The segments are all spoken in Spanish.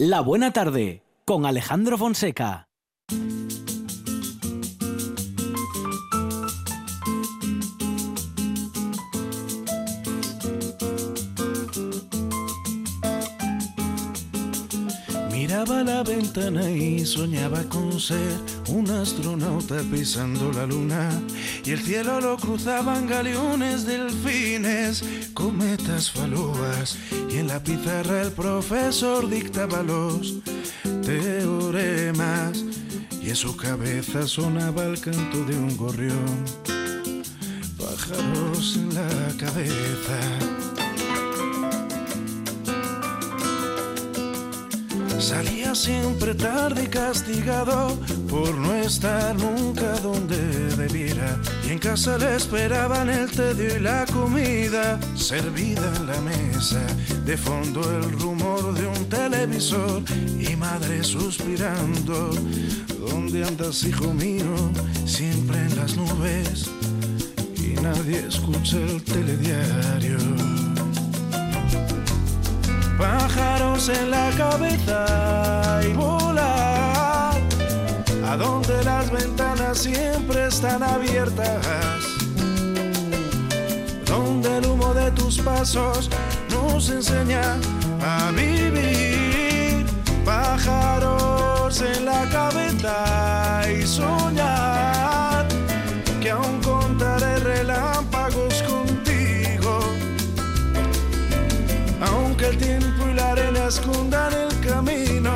La Buena Tarde con Alejandro Fonseca. Miraba la ventana y soñaba con ser un astronauta pisando la luna. Y el cielo lo cruzaban galeones, delfines, cometas, falúas. Y en la pizarra el profesor dictaba los teoremas. Y en su cabeza sonaba el canto de un gorrión. Pájaros en la cabeza. Salía siempre tarde y castigado por no estar nunca donde debiera. Y en casa le esperaban el tedio y la comida servida en la mesa. De fondo el rumor de un televisor y madre suspirando. ¿Dónde andas, hijo mío? Siempre en las nubes y nadie escucha el telediario pájaros en la cabeza y volar. A donde las ventanas siempre están abiertas, donde el humo de tus pasos nos enseña a vivir. Pájaros en la cabeza y soñar arena escondan el camino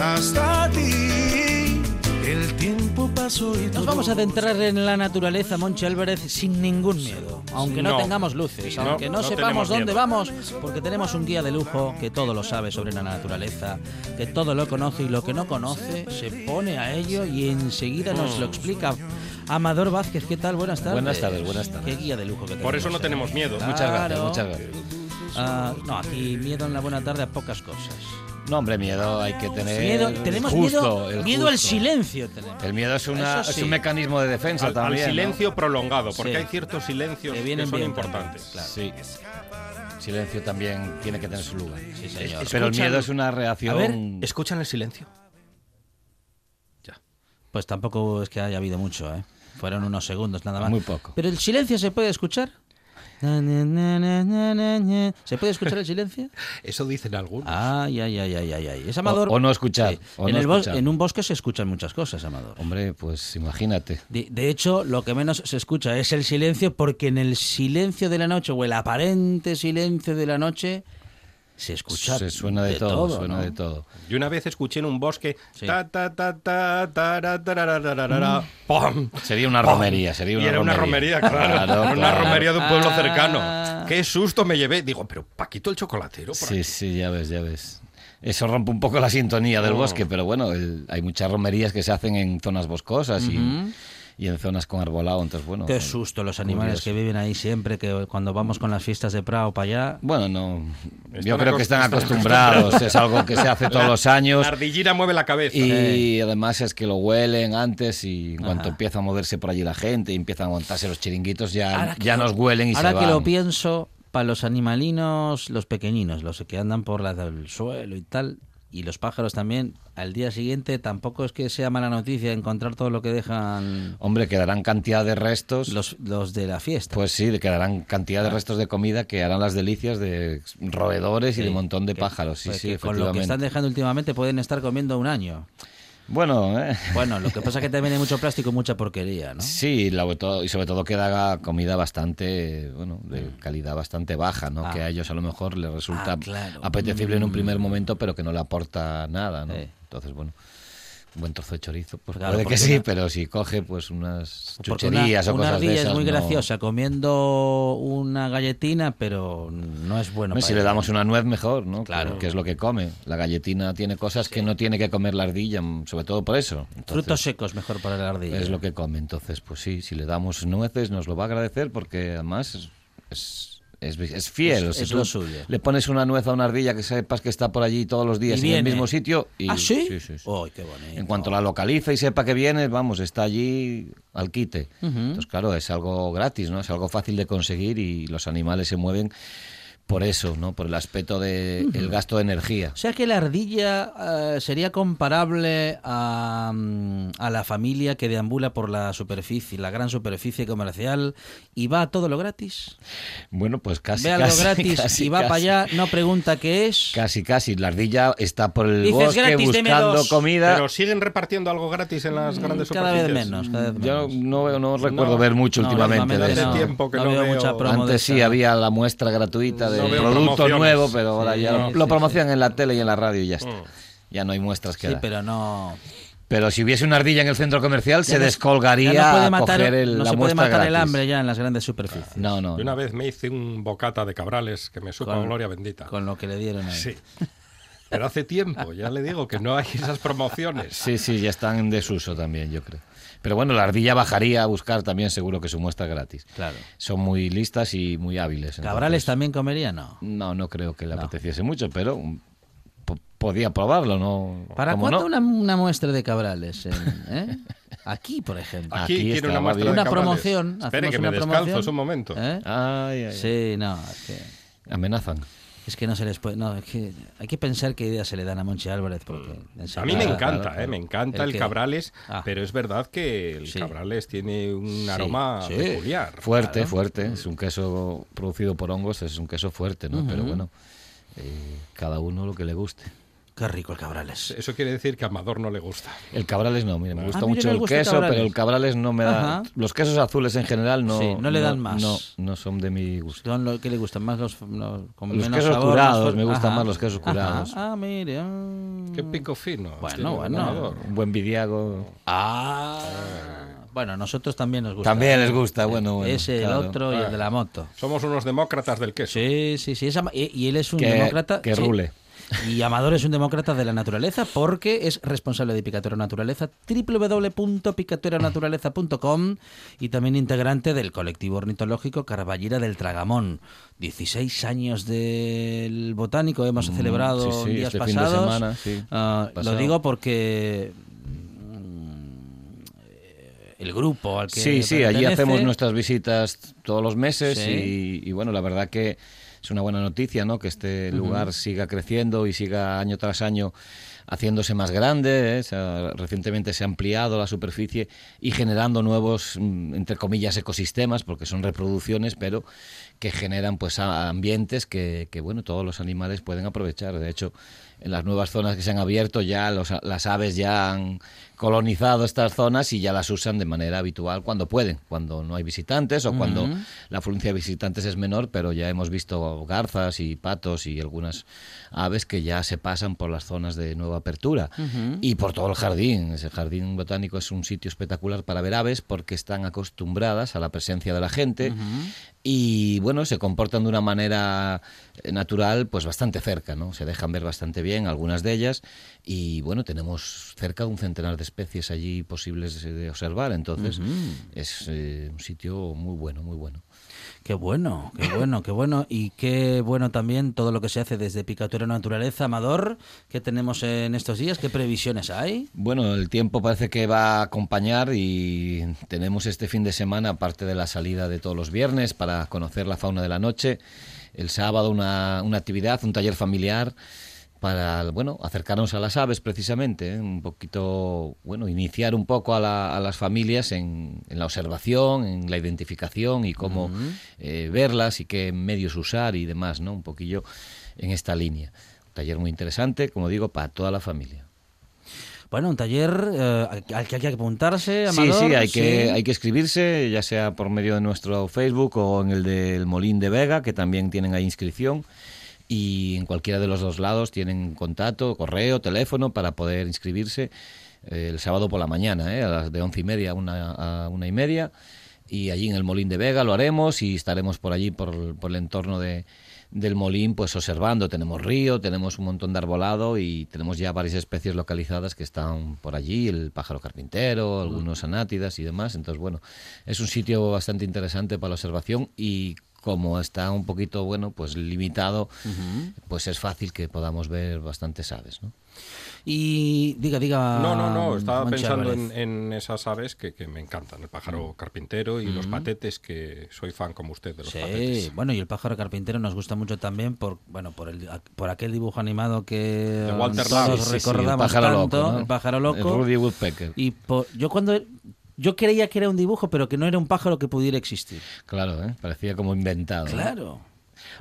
hasta ti. El tiempo pasó y Nos vamos a adentrar en la naturaleza, Monchi Álvarez, sin ningún miedo. Aunque no, No. tengamos luces, No, aunque no, no sepamos dónde miedo. vamos, porque tenemos un guía de lujo que todo lo sabe sobre la naturaleza, que todo lo conoce y lo que no conoce se pone a ello y enseguida nos lo explica. Amador Vázquez, ¿qué tal? Buenas tardes. Buenas tardes, buenas tardes. Qué guía de lujo que tenemos. Por eso no tenemos miedo. Muchas gracias, muchas gracias. Ah, no, aquí miedo en la buena tarde a pocas cosas. No, hombre, miedo hay que tener. Miedo, tenemos justo, miedo, el miedo al silencio. Tenemos. El miedo es, una, Eso sí. es un mecanismo de defensa Al, al también. ¿no? silencio prolongado, porque Sí. hay ciertos silencios Que que, vienen son importantes. también, claro. Sí. Silencio también tiene que tener su lugar. Sí, señor. Pero el miedo es una A ver, reacción. escuchan el silencio. Pues tampoco es que haya habido mucho, ¿eh? Fueron unos segundos nada más. Muy poco. Pero el silencio se puede escuchar. ¿Se puede escuchar el silencio? Eso dicen algunos. Ay, ay, ay, ay, ay, ay. Es Amador. O- o no escuchar, Sí. o en, no el escuchar. en un bosque se escuchan muchas cosas, Amador. Hombre, pues imagínate. De, de hecho, lo que menos se escucha es el silencio, porque en el silencio de la noche, o el aparente silencio de la noche, se escucha. Se suena de, todo, suena ¿no? de todo. Y una vez escuché en un bosque. Sí. Ta, ta, ta, ta, tara, tararararara, ¡pum! Sería una ¡pum! romería, sería y una era una romería. romería, claro. Claro, Era una claro. romería de un pueblo Ah. cercano. Qué susto me llevé. Digo, pero Paquito el chocolatero. por Sí, aquí. sí, ya ves, ya ves. Eso rompe un poco la sintonía del Oh. bosque, pero bueno, el- hay muchas romerías que se hacen en zonas boscosas y, y en zonas con arbolado, entonces bueno. Qué eh, susto los animales curioso. que viven ahí siempre, que cuando vamos con las fiestas de Prado para allá. Bueno, no. Yo Están creo que están están acostumbrados, es algo que se hace todos La- los años. La ardillina mueve la cabeza. Y además es que lo huelen antes y en cuanto Ajá. empieza a moverse por allí la gente y empiezan a montarse los chiringuitos, ya, Ahora que ya lo- nos huelen y Ahora se que van. lo pienso, para los animalinos, los pequeñinos, los que andan por la del suelo y tal, y los pájaros también, al día siguiente tampoco es que sea mala noticia encontrar todo lo que dejan Hombre, quedarán cantidad de restos. los, los de la fiesta. Pues sí, quedarán cantidad de restos de comida que harán las delicias de roedores y de un montón de que- pájaros. Sí, pues sí, que con lo que están dejando últimamente pueden estar comiendo un año. Bueno, eh, Bueno, lo que pasa es que también hay mucho plástico y mucha porquería, ¿no? sí, la- y sobre todo queda comida bastante, bueno, de calidad bastante baja, ¿no? Ah. Que a ellos a lo mejor les resulta Ah, claro. apetecible en un Mm. primer momento, pero que no le aporta nada, ¿no? Entonces, bueno, buen trozo de chorizo, pues Claro, puede que sí, una- pero si coge pues unas una, chucherías o una cosas de ardilla esas, es muy no- graciosa comiendo una galletina, pero no es bueno. No, para si le damos una nuez mejor, ¿no? Claro. Que, es lo que come. La galletina tiene cosas que no tiene que comer la ardilla, mm, sobre todo por eso. Entonces, Frutos secos mejor para la ardilla. Es lo que come. Entonces, pues sí, si le damos nueces nos lo va a agradecer porque además es, es, es- es fiel. Es- Si es tú lo suyo. Le pones una nuez a una ardilla que sepas que está por allí todos los días Y en el mismo sitio. Y, ¿Ah, sí? sí, sí, sí. ¡Ay, qué bonito! En cuanto la localiza y sepa que viene, vamos, está allí al quite. Entonces, claro, es algo gratis, ¿no? Es algo fácil de conseguir y los animales se mueven por eso, ¿no? Por el aspecto del el gasto de energía. O sea que la ardilla eh, sería comparable a, mm, a la familia que deambula por la superficie, la gran superficie comercial y va a todo lo gratis. Bueno, pues casi, Ve algo casi, gratis casi, y va para allá, no pregunta qué es. Casi, casi. La ardilla está por el Dices, bosque gratis, buscando comida. Pero siguen repartiendo algo gratis en las grandes Mm, Cada vez superficies. menos, cada vez Yo menos. no, no recuerdo No, ver mucho No, últimamente de eso. Hace tiempo que no veo veo- mucha promo de Antes sí había la muestra gratuita de No producto nuevo, pero ahora Sí, ya lo, promocionan en la tele y en la radio y ya está. Mm. Ya no hay muestras que Sí, dar. pero... pero no. si hubiese una ardilla en el centro comercial, se no- descolgaría no puede a matar, coger el, no la se puede matar el hambre ya en las grandes superficies. No, no. Y una vez me hice un bocata de cabrales que me supo Con- gloria bendita. Con lo que le dieron ahí. Sí. Pero hace tiempo, ya le digo que no hay esas promociones. Sí, sí, ya están en desuso también, yo creo. Pero bueno, la ardilla bajaría a buscar también seguro que su muestra gratis. Claro. Son muy listas y muy hábiles. ¿Cabrales entonces- también comería? No. No, no creo que le No. apeteciese mucho, pero po- podía probarlo, ¿no? ¿Para ¿Cómo cuándo no? una, una muestra de cabrales? en- eh? Aquí, por ejemplo. Aquí, Aquí una va muestra bien. de Una cabrales. promoción. Espere, que me una descalzo promoción. es un momento. ¿Eh? Ay, ay, ay. Sí, no, es que, Amenazan. Es que no se les puede. No, es que hay que pensar qué ideas se le dan a Monchi Álvarez. Porque, en A mí me encanta, eh, me encanta El el, que- cabrales, Ah. pero es verdad que el Sí. cabrales tiene un aroma sí. peculiar. Fuerte, Claro. fuerte. Es un queso producido por hongos, es un queso fuerte, ¿no? Pero bueno, eh, cada uno lo que le guste. Qué rico el Cabrales. Eso quiere decir que a Amador no le gusta. El cabrales no, mire, me gusta Ah, mire, mucho el gusta el queso, Cabrales. pero el cabrales no me da... Ajá. Los quesos azules en general no... Sí, no le dan más. No, no son de mi gusto. Son lo que le gustan más los, los, con Los menos quesos sabor, curados, me gustan Ajá. más los quesos Ajá. curados. Ah, mire. ah. Qué pico fino. Bueno, bueno. Amador. Un buen vidiago... Ah. Bueno, a nosotros también nos gusta. También les gusta, bueno, bueno, Ese, claro. el otro y el de la moto. Somos unos demócratas del queso. Sí, sí, sí. esa- y, y él es un Que- demócrata. que sí. rule. Y Amador es un demócrata de la naturaleza porque es responsable de Picatero Naturaleza, www.picatueranaturaleza.com y también integrante del colectivo ornitológico Carballera del Tragamón. 16 años del botánico hemos celebrado Mm, sí, sí, días este pasados. semana, sí, Ah, lo pasado. digo porque mm, el grupo al que Sí, sí, allí hacemos nuestras visitas todos los meses Sí. y, y, bueno, la verdad que es una buena noticia, ¿no? Que este lugar siga creciendo y siga año tras año haciéndose más grande. ¿eh? Recientemente se ha ampliado la superficie y generando nuevos, mm, entre comillas, ecosistemas, porque son reproducciones, pero que generan pues ambientes que, que, bueno, todos los animales pueden aprovechar. De hecho, en las nuevas zonas que se han abierto ya los las aves ya han colonizado estas zonas y ya las usan de manera habitual cuando pueden, cuando no hay visitantes o cuando la afluencia de visitantes es menor, pero ya hemos visto garzas y patos y algunas aves que ya se pasan por las zonas de nueva apertura y por todo el jardín. Ese jardín botánico es un sitio espectacular para ver aves porque están acostumbradas a la presencia de la gente y bueno, se comportan de una manera eh, natural pues bastante cerca, ¿no? Se dejan ver bastante bien algunas de ellas y bueno, tenemos cerca de un centenar de especies allí posibles de observar, entonces es eh, un sitio muy bueno, muy bueno. Qué bueno, qué bueno, qué bueno. Y qué bueno también todo lo que se hace desde Picatura Naturaleza, Amador. ¿Qué tenemos en estos días? ¿Qué previsiones hay? Bueno, el tiempo parece que va a acompañar y tenemos este fin de semana, aparte de la salida de todos los viernes para conocer la fauna de la noche, el sábado una, una actividad, un taller familiar para bueno acercarnos a las aves precisamente ¿eh? un poquito bueno iniciar un poco a, la- a las familias en, en la observación en la identificación y cómo eh, verlas y qué medios usar y demás no un poquillo en esta línea un taller muy interesante como digo para toda la familia Bueno, un taller eh, al que hay que apuntarse, Sí, Amador. sí, hay que, hay que escribirse, ya sea por medio de nuestro Facebook o en el del Molín de Vega, que también tienen ahí inscripción. Y en cualquiera de los dos lados tienen contacto, correo, teléfono para poder inscribirse eh, el sábado por la mañana, ¿eh? a las de once y media a una, a una y media. Y allí en el Molín de Vega lo haremos y estaremos por allí, por, por el entorno de, del Molín, pues observando. Tenemos río, tenemos un montón de arbolado y tenemos ya varias especies localizadas que están por allí, el pájaro carpintero, algunos anátidas y demás. Entonces, bueno, es un sitio bastante interesante para la observación y como está un poquito, bueno, pues limitado, pues es fácil que podamos ver bastantes aves, ¿no? Y diga, diga. No, no, no, estaba pensando en, en esas aves que, que me encantan, el pájaro carpintero y los patetes, que soy fan como usted de los Sí, patetes. bueno, y el pájaro carpintero nos gusta mucho también por, bueno, por el, por aquel dibujo animado que De Walter todos Lamy. Sí, sí, el recordamos pájaro tanto, loco, ¿no? el pájaro El loco. Rudy Woodpecker. Y por- yo cuando yo creía que era un dibujo, pero que no era un pájaro que pudiera existir. Claro, ¿eh? parecía como inventado. Claro.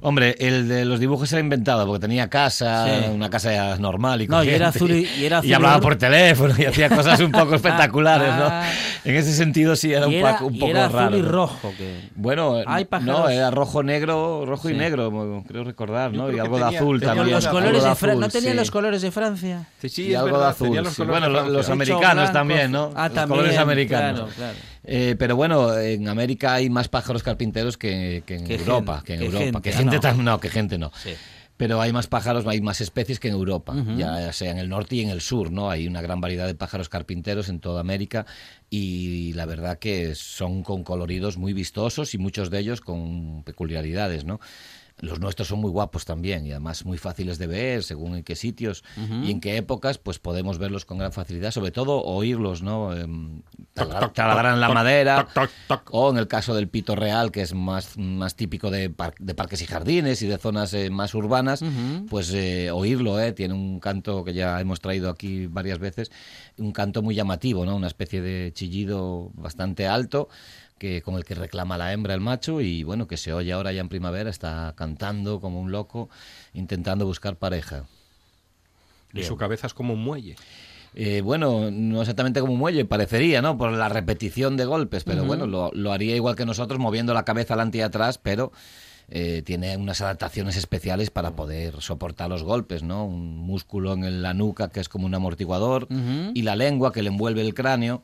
Hombre, el de los dibujos era inventado porque tenía casa, Sí. una casa normal y No, y era azul y- y era azul y hablaba por teléfono y hacía cosas un poco espectaculares, ¿no? Ah. En ese sentido sí era y un, era, un y poco era azul raro. y ¿no? rojo. Que... Bueno, Hay no, pájaros- era rojo, negro, rojo y negro, creo recordar, ¿no? creo Y algo de azul también. los colores de azul, ¿No tenía sí. los colores de Francia? Sí, sí, y es algo verdad, de azul. los Bueno, los americanos blanco. también, ¿no? Ah, los también, colores americanos. claro, claro. Eh, pero bueno, en América hay más pájaros carpinteros que, que en Europa. gente, que en Europa. gente, que gente no. tam- no, que gente no. Sí. Pero hay más pájaros, hay más especies que en Europa, ya sea en el norte y en el sur, ¿no? Hay una gran variedad de pájaros carpinteros en toda América y la verdad que son con coloridos muy vistosos y muchos de ellos con peculiaridades, ¿no? Los nuestros son muy guapos también y además muy fáciles de ver según en qué sitios y en qué épocas, pues podemos verlos con gran facilidad, sobre todo oírlos, ¿no? Em, Toc, taladrar- toc, taladrar en la madera o en el caso del pito real, que es más, más típico de, par- de parques y jardines y de zonas eh, más urbanas, pues eh, oírlo, eh, tiene un canto que ya hemos traído aquí varias veces, un canto muy llamativo, ¿no? una especie de chillido bastante alto que con el que reclama la hembra el macho y bueno, que se oye ahora ya en primavera, está cantando como un loco, intentando buscar pareja. Y su cabeza es como un muelle. Eh, bueno, no exactamente como un muelle, parecería, ¿no? Por la repetición de golpes, pero bueno, lo, lo haría igual que nosotros, moviendo la cabeza adelante y atrás, pero eh, tiene unas adaptaciones especiales para poder soportar los golpes, ¿no? Un músculo en la nuca que es como un amortiguador y la lengua que le envuelve el cráneo.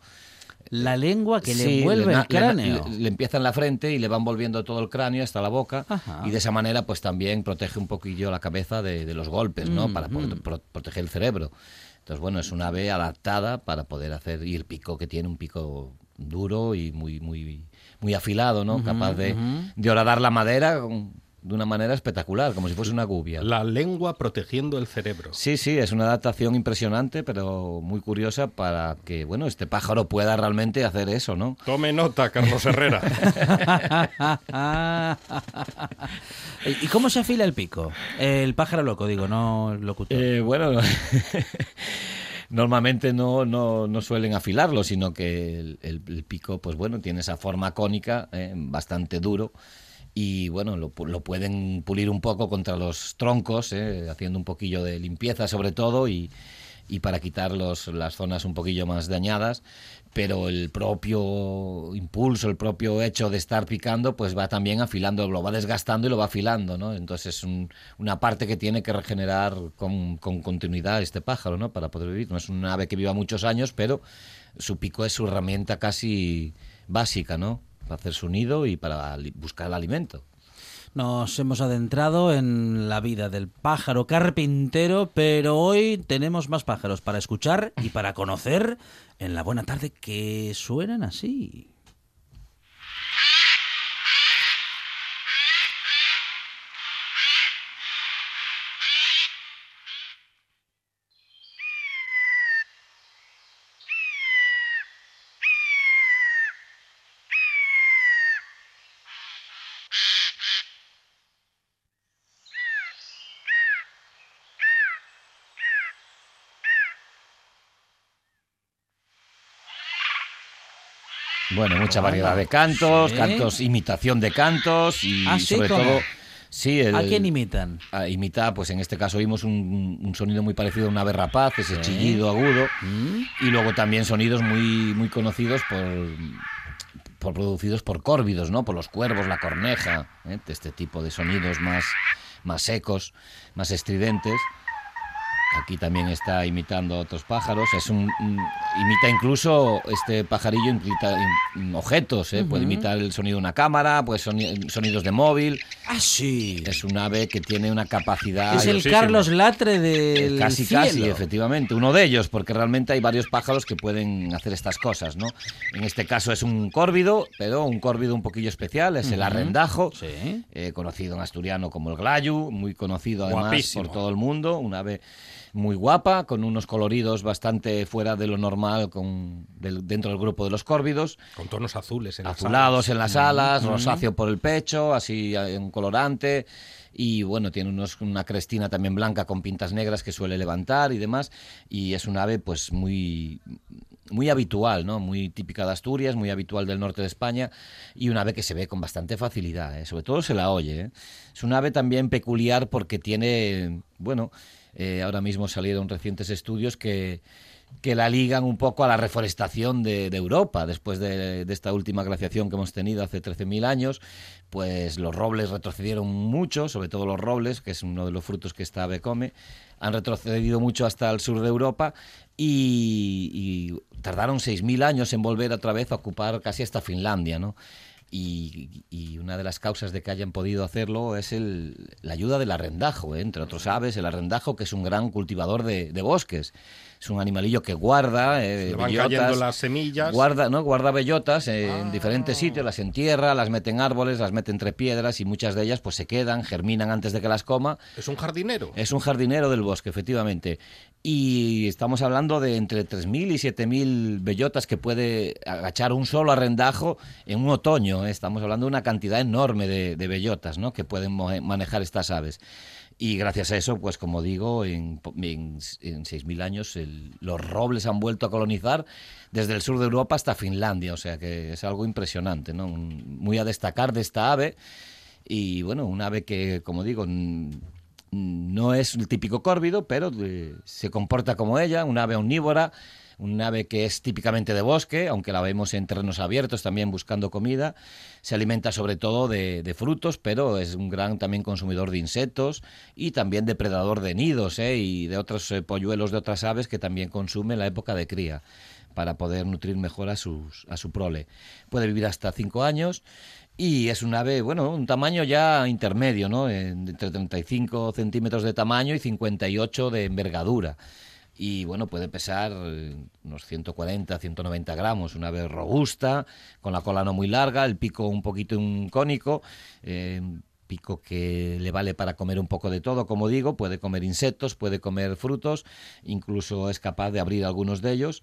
La lengua que le envuelve na- el cráneo. Le, le empieza en la frente y le va envolviendo todo el cráneo hasta la boca Ajá. y de esa manera pues también protege un poquillo la cabeza de, de los golpes, ¿no? Mm, Para pro- proteger el cerebro. Entonces, bueno, es una ave adaptada para poder hacer y el pico que tiene un pico duro y muy muy muy afilado, ¿no? Capaz de, de horadar la madera con- de una manera espectacular, como si fuese una gubia. La lengua protegiendo el cerebro. Sí, sí, es una adaptación impresionante, pero muy curiosa para que, bueno, este pájaro pueda realmente hacer eso, ¿no? Tome nota, Carlos Herrera. ¿Y cómo se afila el pico? El pájaro loco, digo, no el locutor. Eh, bueno, normalmente no, no, no suelen afilarlo, sino que el, el- el pico, pues bueno, tiene esa forma cónica, eh, bastante duro. Y bueno, lo, pu- lo pueden pulir un poco contra los troncos, eh, haciendo un poquillo de limpieza sobre todo y, y para quitar los- las zonas un poquillo más dañadas. Pero el propio impulso, el propio hecho de estar picando, pues va también afilando, lo va desgastando y lo va afilando, ¿no? Entonces es un- una parte que tiene que regenerar con, con continuidad este pájaro, ¿no? Para poder vivir. No es un ave que viva muchos años, pero su pico es su herramienta casi básica, ¿no? Para hacer su nido y para buscar el alimento. Nos hemos adentrado en la vida del pájaro carpintero, pero hoy tenemos más pájaros para escuchar y para conocer en la buena tarde que suenan así. Bueno, mucha variedad de cantos, Sí. cantos, imitación de cantos y Ah, ¿sí? sobre ¿Cómo? todo... Sí, el, ¿A quién imitan? a imitar, pues en este caso oímos un, un sonido muy parecido a un ave rapaz, ese chillido agudo, ¿Mm? y luego también sonidos muy, muy conocidos por, por producidos por córvidos, ¿no? Por los cuervos, la corneja, ¿eh? este tipo de sonidos más, más secos, más estridentes. Aquí también está imitando a otros pájaros. Es un, imita incluso este pajarillo imita objetos. ¿eh? Puede imitar el sonido de una cámara, pues sonidos de móvil. Ah, sí. Es un ave que tiene una capacidad. Es el Carlos Latre del casi casi efectivamente uno de ellos, porque realmente hay varios pájaros que pueden hacer estas cosas, ¿no? En este caso es un córvido, pero un córvido un poquillo especial. Es el arrendajo, eh, conocido en asturiano como el glayu, muy conocido además por todo el mundo. Un ave muy guapa, con unos coloridos bastante fuera de lo normal con, dentro del grupo de los córvidos. Con tonos azules en Azulados las en las alas, rosáceo por el pecho, así un colorante. Y bueno, tiene unos, una crestina también blanca con pintas negras que suele levantar y demás. Y es un ave pues muy muy habitual, ¿no? Muy típica de Asturias, muy habitual del norte de España y un ave que se ve con bastante facilidad, ¿eh? sobre todo se la oye. ¿eh? Es un ave también peculiar porque tiene, bueno, eh, ahora mismo salieron recientes estudios que, que la ligan un poco a la reforestación de, Europa. Después de, esta última glaciación que hemos tenido hace 13.000 años, pues los robles retrocedieron mucho, sobre todo los robles, que es uno de los frutos que esta ave come, han retrocedido mucho hasta el sur de Europa y, y tardaron 6.000 años en volver otra vez a ocupar casi hasta Finlandia, ¿no? Y, una de las causas de que hayan podido hacerlo es el, la ayuda del arrendajo, ¿eh? entre otros aves, el arrendajo que es un gran cultivador de, de bosques es un animalillo que guarda eh, van cayendo las semillas. Guarda, ¿no? guarda bellotas en ah. diferentes sitios, las entierra, las mete en árboles, las mete entre piedras y muchas de ellas pues se quedan, germinan antes de que las coma. Es un jardinero. Es un jardinero del bosque, efectivamente. Y estamos hablando de entre 3.000 y 7.000 bellotas que puede agachar un solo arrendajo en un otoño. ¿eh? Estamos hablando de una cantidad enorme de, de bellotas ¿no? que pueden manejar estas aves. Y gracias a eso, pues como digo, en, en, 6.000 años los robles han vuelto a colonizar desde el sur de Europa hasta Finlandia, o sea que es algo impresionante, ¿no? Muy a destacar de esta ave. Y bueno, un ave que, como digo, no es el típico córvido, pero eh, se comporta como ella, un ave omnívora un ave que es típicamente de bosque, aunque la vemos en terrenos abiertos también buscando comida. Se alimenta sobre todo de, frutos, pero es un gran también consumidor de insectos y también depredador de nidos ¿eh? y de otros eh, polluelos de otras aves que también consume en la época de cría para poder nutrir mejor a, sus, a su prole. Puede vivir hasta cinco años y es un ave, bueno, un tamaño ya intermedio, ¿no? Entre 35 centímetros de tamaño y 58 de envergadura y bueno, puede pesar eh, unos 140, 190 gramos, una ave robusta, con la cola no muy larga, el pico un poquito un cónico, eh, pico que le vale para comer un poco de todo, como digo, puede comer insectos, puede comer frutos, incluso es capaz de abrir algunos de ellos.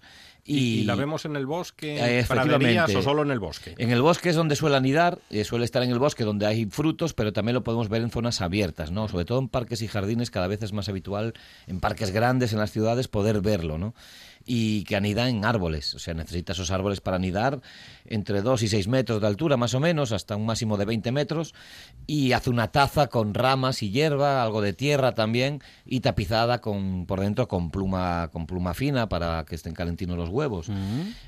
¿Y, la vemos en el bosque, eh, efectivamente, o solo en el bosque? En el bosque es donde suele anidar, eh, suele estar en el bosque donde hay frutos, pero también lo podemos ver en zonas abiertas, ¿no? Sobre todo en parques y jardines, cada vez es más habitual, en parques grandes, en las ciudades, poder verlo, ¿no? y que anida en árboles. O sea, necesita esos árboles para anidar entre 2 y 6 metros de altura, más o menos, hasta un máximo de 20 metros. Y hace una taza con ramas y hierba, algo de tierra también, y tapizada con, por dentro con pluma, con pluma fina para que estén calentinos los huevos.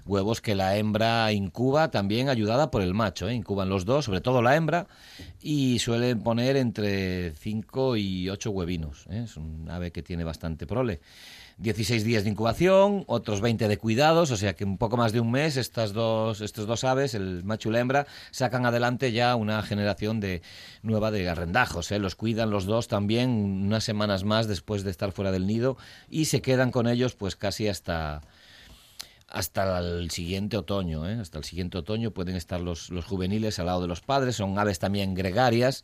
Huevos que la hembra incuba también ayudada por el macho. ¿eh? Incuban los dos, sobre todo la hembra, y suelen poner entre 5 y 8 huevinos. ¿eh? Es un ave que tiene bastante prole. 16 días de incubación, otros 20 de cuidados, o sea que un poco más de un mes estas dos, estos dos aves, el macho y la hembra, sacan adelante ya una generación de nueva de arrendajos. ¿eh? Los cuidan los dos también unas semanas más después de estar fuera del nido y se quedan con ellos pues casi hasta hasta el siguiente otoño. ¿eh? Hasta el siguiente otoño pueden estar los, los juveniles al lado de los padres. Son aves también gregarias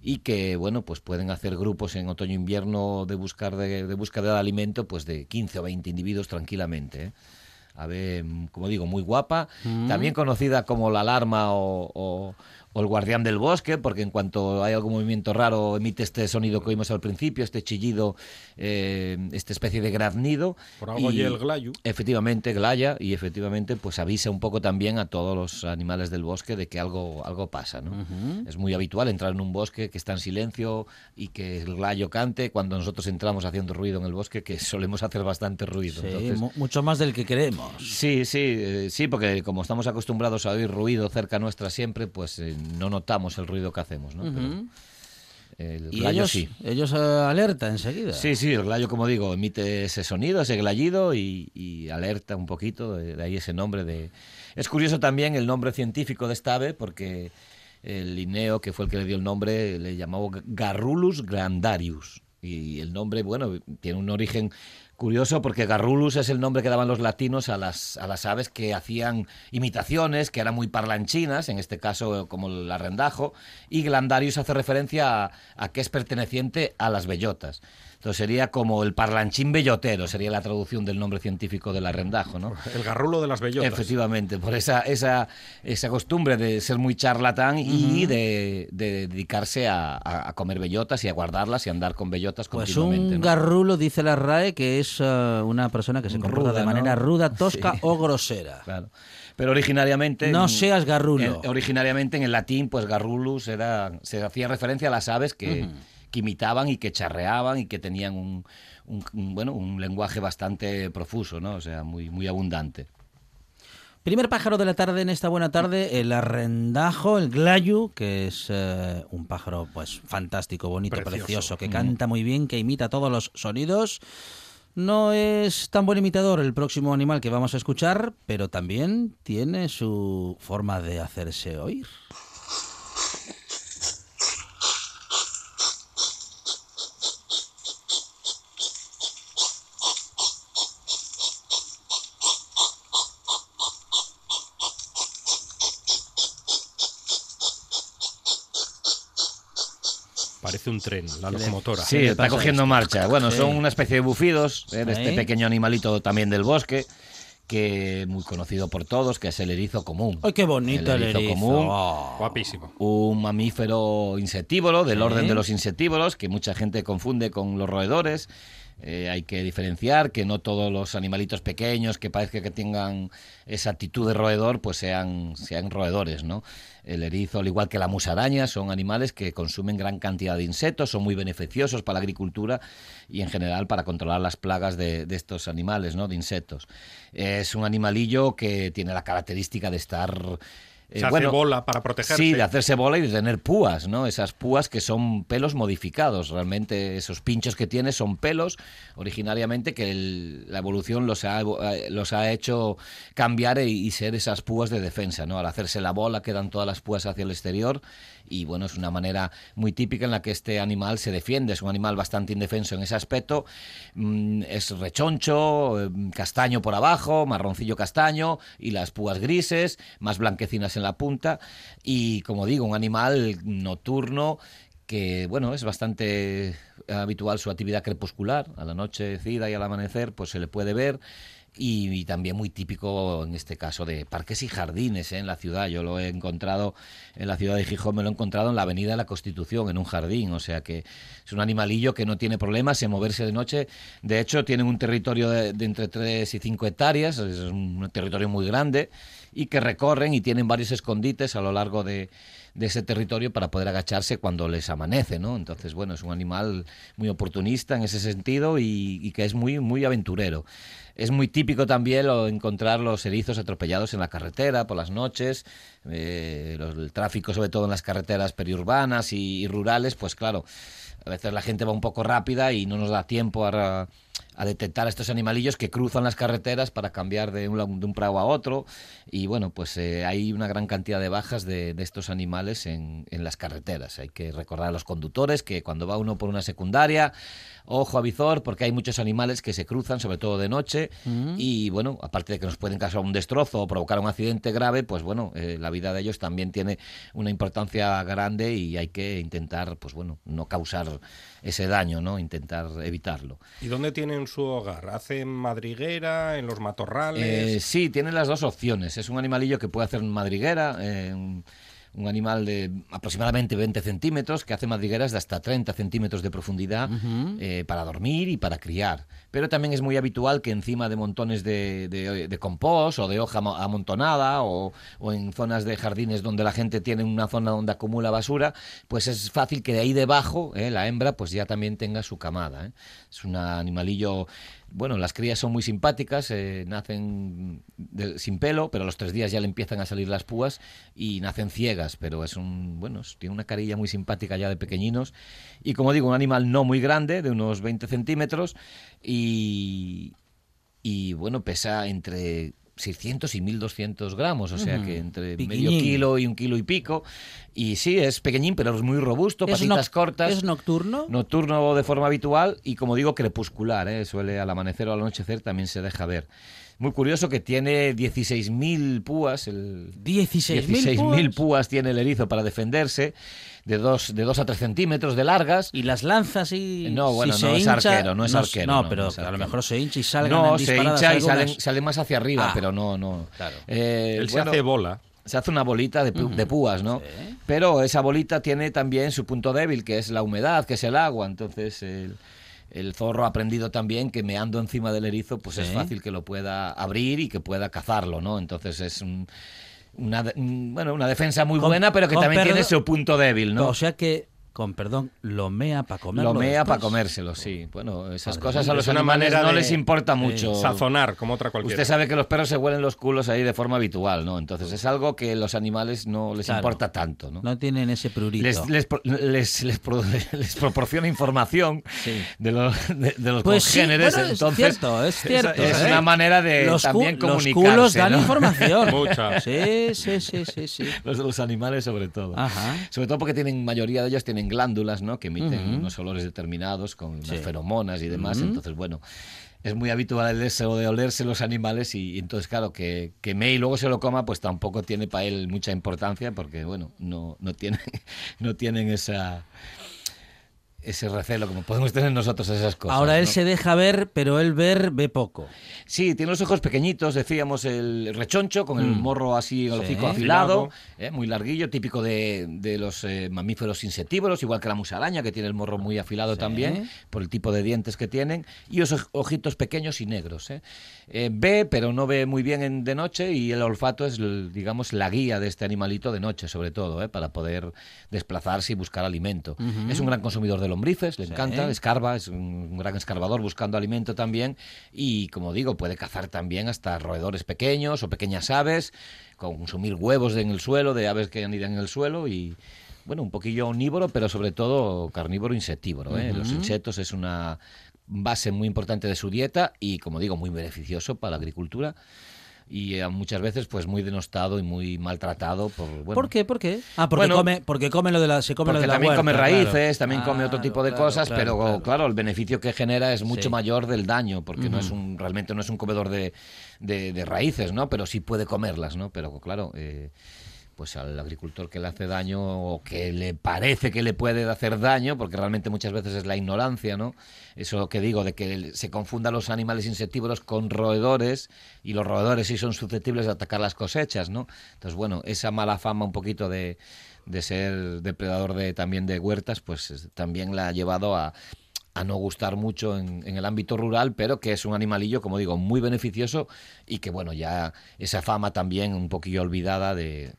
y que bueno pues pueden hacer grupos en otoño invierno de buscar de, de búsqueda de alimento pues de 15 o 20 individuos tranquilamente ¿eh? ave como digo muy guapa mm. también conocida como la alarma o, o el guardián del bosque, porque en cuanto hay algún movimiento raro emite este sonido que oímos al principio, este chillido, eh, esta especie de graznido. Por algo y, el glayu. Efectivamente, glaya, y efectivamente pues avisa un poco también a todos los animales del bosque de que algo, algo pasa. ¿no? Es muy habitual entrar en un bosque que está en silencio y que el glayo cante cuando nosotros entramos haciendo ruido en el bosque, que solemos hacer bastante ruido. Sí, mucho más del que queremos. Sí, sí, eh, sí, porque como estamos acostumbrados a oír ruido cerca nuestra siempre, pues... Eh, no notamos el ruido que hacemos. ¿no? El Y ellos, sí. ellos eh, alerta enseguida. Sí, sí, el gallo, como digo, emite ese sonido, ese glallido y, y alerta un poquito, de, de ahí ese nombre de... Es curioso también el nombre científico de esta ave porque el Linneo, que fue el que le dio el nombre, le llamó Garrulus grandarius. Y el nombre, bueno, tiene un origen curioso porque Garrulus es el nombre que daban los latinos a las, a las aves que hacían imitaciones, que eran muy parlanchinas, en este caso como el arrendajo, y Glandarius hace referencia a, a que es perteneciente a las bellotas. Entonces sería como el parlanchín bellotero, sería la traducción del nombre científico del arrendajo, ¿no? El garrulo de las bellotas. Efectivamente, por esa, esa, esa costumbre de ser muy charlatán y de, de dedicarse a, a- comer bellotas y a guardarlas y andar con bellotas Pues continuamente. un ¿no? garrulo, dice la RAE, que es eh, una persona que se comporta Ruda, de ¿no? manera ruda, tosca Sí. o grosera. Claro. Pero originariamente... No seas garrulo. en- originariamente en el latín, pues garrulus era, se hacía referencia a las aves que, que imitaban y que charreaban y que tenían un, un- un, bueno, un lenguaje bastante profuso, ¿no? O sea, muy, muy abundante. Primer pájaro de la tarde en esta buena tarde, el arrendajo, el glayu, que es eh, un pájaro pues fantástico, bonito, precioso, Precioso. que canta muy bien, que imita todos los sonidos. No es tan buen imitador el próximo animal que vamos a escuchar, pero también tiene su forma de hacerse oír. Parece un tren, la locomotora. Sí, está cogiendo marcha. Bueno, Sí. son una especie de bufidos ¿eh? de este pequeño animalito también del bosque, que muy conocido por todos, que es el erizo común. ¡Ay, qué bonito el, El erizo erizo! común. Oh. Guapísimo. Un mamífero insectívoro, del Sí. orden de los insectívoros, que mucha gente confunde con los roedores. Eh, hay que diferenciar que no todos los animalitos pequeños que parezca que tengan esa actitud de roedor, pues sean, sean roedores, ¿no? El erizo, al igual que la musaraña, son animales que consumen gran cantidad de insectos, son muy beneficiosos para la agricultura y en general para controlar las plagas de, de estos animales, ¿no? De insectos. Es un animalillo que tiene la característica de estar... eh, Se hace bola para protegerse. Sí, de hacerse bola y de tener púas, ¿no? Esas púas que son pelos modificados. Realmente esos pinchos que tiene son pelos originariamente que el- la evolución los ha, eh, los ha hecho cambiar y, y ser esas púas de defensa, ¿no? Al hacerse la bola quedan todas las púas hacia el exterior y bueno, es una manera muy típica en la que este animal se defiende. Es un animal bastante indefenso en ese aspecto. Mm, es rechoncho, eh, castaño por abajo, marroncillo castaño y las púas grises, más blanquecinas en la punta. Y como digo, un animal nocturno que bueno es bastante habitual su actividad crepuscular a la noche y al amanecer pues se le puede ver y, también muy típico en este caso de parques y jardines en la ciudad. Yo lo he encontrado en la ciudad de Gijón, me lo he encontrado en la Avenida de la Constitución, en un jardín. O sea que es un animalillo que no tiene problemas en moverse de noche. De hecho, tienen un territorio de, de entre 3 y 5 hectáreas, es un territorio muy grande y que recorren y tienen varios escondites a lo largo de, de ese territorio para poder agacharse cuando les amanece, ¿no? Entonces, bueno, es un animal muy oportunista en ese sentido y, que es muy, muy aventurero. Es muy típico también lo- encontrar los erizos atropellados en la carretera por las noches, eh, el tráfico sobre todo en las carreteras periurbanas y, y rurales, pues claro, a veces la gente va un poco rápida y no nos da tiempo a, a detectar a estos animalillos que cruzan las carreteras para cambiar de un, la- de un prado a otro. Y bueno, pues eh, hay una gran cantidad de bajas de, de estos animales en, en las carreteras. Hay que recordar a los conductores que cuando va uno por una secundaria, ojo a visor, porque hay muchos animales que se cruzan, sobre todo de noche. Y bueno, aparte de que nos pueden causar un destrozo o provocar un accidente grave, pues bueno, eh, la vida de ellos también tiene una importancia grande y hay que intentar, pues bueno, no causar ese daño, ¿no? Intentar evitarlo. ¿Y dónde tienen su hogar? ¿Hacen madriguera, en los Eh, matorrales? sí, tiene las dos opciones. Es un animalillo que puede hacer madriguera, eh, un, un animal de aproximadamente 20 centímetros que hace madrigueras de hasta 30 centímetros de profundidad eh, para dormir y para criar. Pero también es muy habitual que encima de montones de, compost o de hoja amo- amontonada o, o en zonas de jardines donde la gente tiene una zona donde acumula basura, pues es fácil que de ahí debajo eh, la hembra pues ya también tenga su camada. ¿eh? Es un animalillo Bueno, las crías son muy simpáticas, eh, nacen sin pelo, pero a los tres días ya le empiezan a salir las púas y nacen ciegas, pero es un, bueno, tiene una carilla muy simpática ya de pequeñinos. Y como digo, un animal no muy grande, de unos 20 centímetros, y, y bueno, pesa entre 600 y 1200 gramos, o sea que entre medio kilo y un kilo y pico. Y sí, es pequeñín, pero es muy robusto, ¿Es patitas cortas. ¿Es nocturno? Nocturno de forma habitual y, como digo, crepuscular. ¿eh? Suele al amanecer o al anochecer también se deja ver. Muy curioso que tiene 16.000 púas. El, 16.000 16.000 púas. púas tiene el erizo para defenderse, de 2 de dos a 3 centímetros de largas. Y las lanzas y. No, bueno, si no se es hincha- arquero, no es arquero, No, no, pero no es a lo arquero. mejor se hincha y salgan no, en se hincha y salen, sale más hacia arriba, Ah. pero no, no. Claro. Eh, Él se bueno, hace bola. se hace una bolita de, de púas, ¿no? Sí. Pero esa bolita tiene también su punto débil, que es la humedad, que es el agua. Entonces, el, el zorro ha aprendido también que meando encima del erizo, pues es fácil que lo pueda abrir y que pueda cazarlo, ¿no? Entonces es un- una, bueno, una defensa muy buena, pero que también tiene su punto débil, ¿no? O sea que, con perdón, lo mea para comerlo. lo mea para comérselo, sí. Bueno, esas Madre cosas a los una animales manera no de- les importa mucho. Sazonar, como otra cualquiera. Usted sabe que los perros se huelen los culos ahí de forma habitual, ¿no? Entonces es algo que los animales no les Claro. importa tanto, ¿no? No tienen ese prurito. les, les, pro- les, les pro- les proporciona información Sí. de los, de, de los Pues sí, bueno, es entonces, cierto, es cierto, Es, ¿eh? una manera de los, también los comunicarse. culos dan ¿no? información. Mucha. Sí, sí, sí, sí, sí. Los de los animales sobre todo. Ajá. Sobre todo porque tienen, mayoría de ellos tienen glándulas, ¿no? Que emiten unos olores determinados con unas feromonas y demás. Entonces, bueno, es muy habitual el deseo de olerse los animales y, y entonces, claro, que, que May y luego se lo coma, pues tampoco tiene para él mucha importancia porque, bueno, no, no, tiene, no tienen esa ese recelo como podemos tener nosotros esas cosas. Ahora él ¿no? se deja ver, pero él ver ve poco. Sí, tiene los ojos pequeñitos, decíamos el rechoncho, con el Mm. morro así, el Sí. hocico afilado, eh, muy larguillo, típico de, de los eh, mamíferos insectívoros, igual que la musaraña, que tiene el morro muy afilado Sí. también, por el tipo de dientes que tienen, y esos ojitos pequeños y negros. eh. Eh, ve, pero no ve muy bien en- de noche, y el olfato es, digamos, la guía de este animalito de noche, sobre todo, eh, para poder desplazarse y buscar alimento. Es un gran consumidor de lombrices, le Sí. encanta, escarba, es un, un gran escarbador buscando alimento también y como digo, puede cazar también hasta roedores pequeños o pequeñas aves, consumir huevos en el suelo de aves que anidan en el suelo y bueno, un poquillo omnívoro, pero sobre todo carnívoro insectívoro. ¿eh? Los insectos es una base muy importante de su dieta y como digo, muy beneficioso para la agricultura. Y eh, muchas veces, pues muy denostado y muy maltratado por. Bueno, ¿Por qué? ¿Por qué? Ah, porque Bueno, come, porque come lo de la, se come lo porque de la también huerta, come claro. raíces, también come otro Claro, tipo de cosas, claro, pero claro. el beneficio que genera es mucho Sí. mayor del daño, porque no es un realmente no es un comedor de, de- de raíces, ¿no? Pero sí puede comerlas, ¿no? Pero claro, eh, pues al agricultor que le hace daño o que le parece que le puede hacer daño, porque realmente muchas veces es la ignorancia, ¿no? Eso que digo, de que se confundan los animales insectívoros con roedores y los roedores sí son susceptibles de atacar las cosechas, ¿no? Entonces, bueno, esa mala fama un poquito de, de ser depredador de, también de huertas, pues es- también la ha llevado a, a no gustar mucho en, en el ámbito rural, pero que es un animalillo, como digo, muy beneficioso y que, bueno, ya esa fama también un poquillo olvidada de,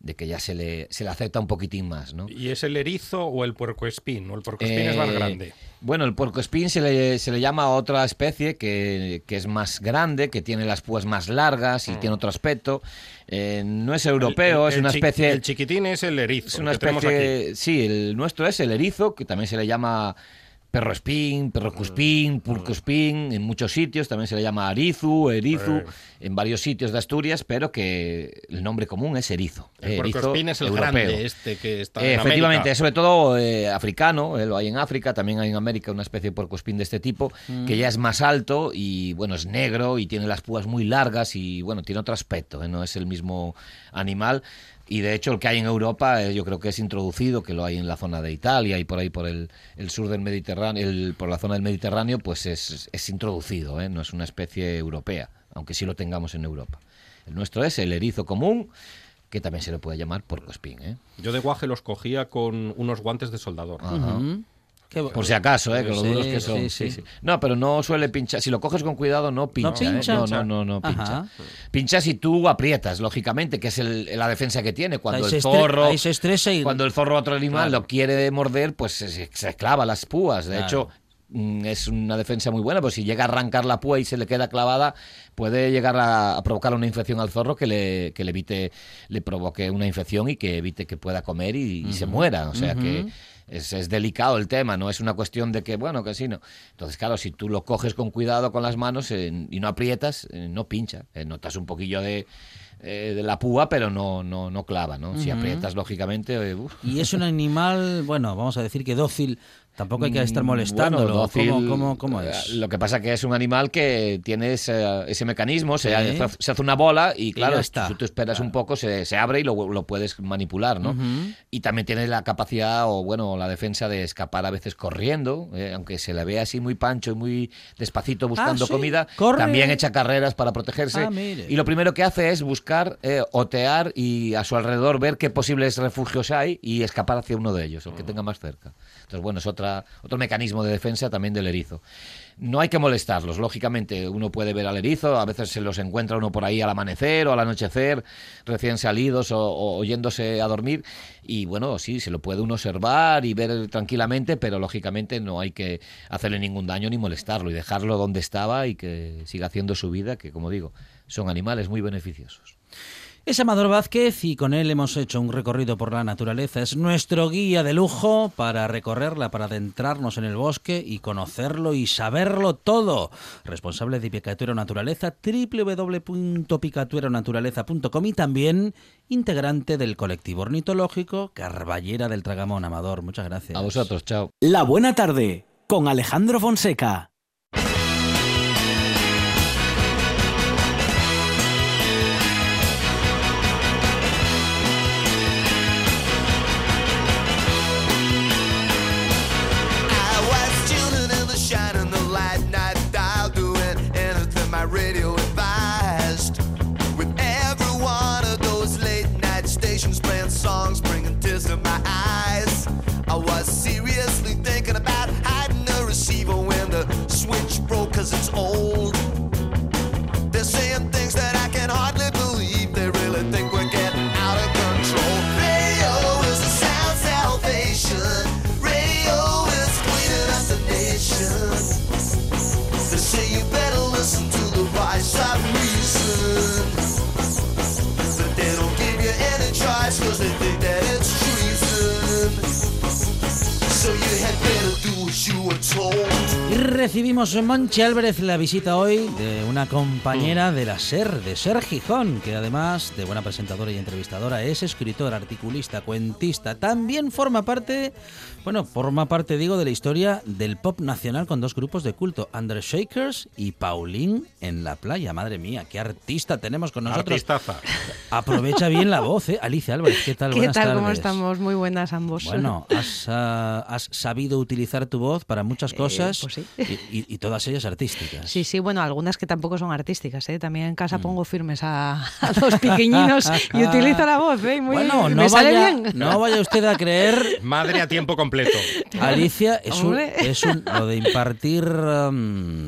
de que ya se le, se le acepta un poquitín más, ¿no? ¿Y es el erizo o el puercoespín? ¿O el puercoespín es más Eh, grande? Bueno, el puercoespín se le, se le llama a otra especie que, que es más grande, que tiene las púas más largas y tiene otro aspecto. Eh, no es europeo, Mm. El- es una especie... El chiquitín es el erizo. Es una especie... Sí, el nuestro es el erizo, que también se le llama perro espín, perro Mm. cuspín, purco espín, en muchos sitios también se le llama arizu, erizu, en varios sitios de Asturias, pero que el nombre común es erizo. El erizo es el europeo. grande este que está Eh, en efectivamente, América. es sobre todo eh, africano, eh, lo hay en África, también hay en América una especie de puercoespín de este tipo, que ya es más alto y bueno, es negro y tiene las púas muy largas y bueno, tiene otro aspecto, eh, no es el mismo animal. Y de hecho el que hay en Europa eh, yo creo que es introducido, que lo hay en la zona de Italia y por ahí por el, el sur del Mediterráneo, el- por la zona del Mediterráneo, pues es, es introducido, eh, no es una especie europea, aunque sí lo tengamos en Europa. El nuestro es el erizo común, que también se le puede llamar puercoespín. ¿eh? Yo de guaje los cogía con unos guantes de soldador. Ajá. Por si acaso, ¿eh? que lo duros que son. sí, Sí. No, pero no suele pinchar. Si lo coges con cuidado, no pincha. ¿eh? pincha? No, no, no, no pincha. Ajá. Pincha si tú aprietas, lógicamente, que es el- la defensa que tiene. Cuando Ahí el zorro. ahí se estresa y- Cuando el zorro, otro animal, Claro. lo quiere morder, pues se, se clava las púas. De Claro. hecho. mm, es una defensa muy buena, pues si llega a arrancar la púa y se le queda clavada, puede llegar a, a provocar una infección al zorro que le, que le evite, le provoque una infección y que evite que pueda comer y, y se muera. O sea que es, es delicado el tema, no es una cuestión de que, bueno, que sí, no. Entonces, claro, si tú lo coges con cuidado con las manos eh, y no aprietas, eh, no pincha. Eh, notas un poquillo de, de la púa, pero no, no, no clava, ¿no? Si aprietas, lógicamente, uf. Y es un animal, bueno, vamos a decir que dócil. Tampoco hay que estar molestándolo. Mm, Bueno, dócil, ¿Cómo, cómo, cómo eh, es? Lo que pasa que es un animal que tiene ese, ese mecanismo, se, Sí. se hace una bola y claro, si tú esperas un poco, se, se abre y lo, lo puedes manipular, ¿no? Y también tiene la capacidad o, bueno, la defensa de escapar a veces corriendo, eh, aunque se le ve así muy pancho y muy despacito buscando Ah, ¿sí? comida, Corre. también echa carreras para protegerse. Ah, y lo primero que hace es buscar, eh, otear y a su alrededor ver qué posibles refugios hay y escapar hacia uno de ellos, el que tenga más cerca. Entonces, bueno, es otra, otro mecanismo de defensa también del erizo. No hay que molestarlos, lógicamente uno puede ver al erizo, a veces se los encuentra uno por ahí al amanecer o al anochecer, recién salidos o, o yéndose a dormir y bueno, sí, se lo puede uno observar y ver tranquilamente, pero lógicamente no hay que hacerle ningún daño ni molestarlo y dejarlo donde estaba y que siga haciendo su vida, que como digo, son animales muy beneficiosos. Es Amador Vázquez y con él hemos hecho un recorrido por la naturaleza. Es nuestro guía de lujo para recorrerla, para adentrarnos en el bosque y conocerlo y saberlo todo. Responsable de Picatura Naturaleza, www.picatueronaturaleza.com y también integrante del colectivo ornitológico Carballera del Tragamón. Amador, muchas gracias. A vosotros, chao. La buena tarde con Alejandro Fonseca. Recibimos en Monchi Álvarez la visita hoy de una compañera de la SER, de SER Gijón, que además de buena presentadora y entrevistadora es escritora, articulista, cuentista. También forma parte, bueno, forma parte, digo, de la historia del pop nacional con dos grupos de culto, Under Shakers y Paulín en la playa. Madre mía, qué artista tenemos con nosotros. Artistaza. Aprovecha bien la voz, ¿eh? Alicia Álvarez, ¿qué tal? ¿Qué Buenas tal? ¿Cómo tardes. estamos? Muy buenas ambos. Bueno, has, ah, has sabido utilizar tu voz para muchas cosas pues sí. y, y- y todas ellas artísticas. Sí, sí, bueno, algunas que tampoco son artísticas, ¿eh? También en casa pongo firmes a, a los pequeñiños y utilizo la voz, ¿eh? Muy, bueno, me no sale vaya, bien. no vaya usted a creer, Madre a tiempo completo. Alicia, es un, es un- lo de impartir um,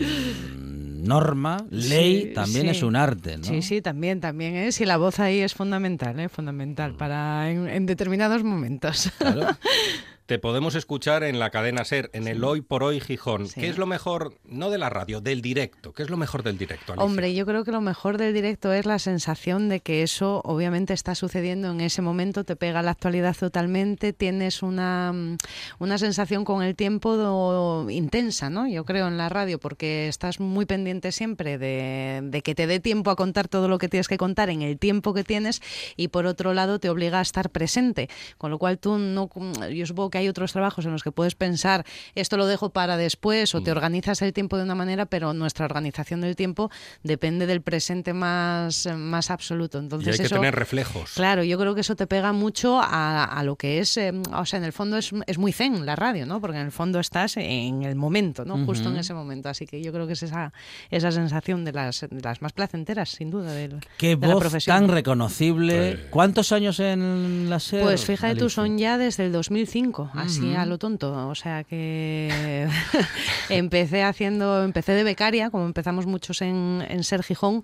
norma, ley, Sí, también sí. es un arte, ¿no? Sí, sí, también, también, ¿eh? Sí, la voz ahí es fundamental, ¿eh? Fundamental para en, en determinados momentos. Claro. Te podemos escuchar en la cadena SER, en el Hoy por Hoy Gijón. Sí. ¿Qué es lo mejor, no de la radio, del directo? ¿Qué es lo mejor del directo? Alicia? Hombre, yo creo que lo mejor del directo es la sensación de que eso obviamente está sucediendo en ese momento, te pega la actualidad totalmente, tienes una, mm, una sensación con el tiempo do- intensa, ¿no? Yo creo en la radio, porque estás muy pendiente siempre de, de que te dé tiempo a contar todo lo que tienes que contar en el tiempo que tienes y por otro lado te obliga a estar presente, con lo cual tú no, yo supongo que hay otros trabajos en los que puedes pensar esto lo dejo para después o te organizas el tiempo de una manera, pero nuestra organización del tiempo depende del presente más, más absoluto. Y Entonces hay que eso, tener reflejos. Claro, yo creo que eso te pega mucho a, a lo que es, eh, o sea, en el fondo es, es muy zen la radio, ¿no? Porque en el fondo estás en el momento, ¿no? Justo en ese momento. Así que yo creo que es esa, esa sensación de las, de las más placenteras, sin duda, del, Qué de la voz profesión. tan reconocible. ¿Cuántos años en la SER? Pues fíjate tú, son ya desde el 2005. Así a lo tonto. O sea que empecé haciendo, empecé de becaria, como empezamos muchos en, en Ser Gijón,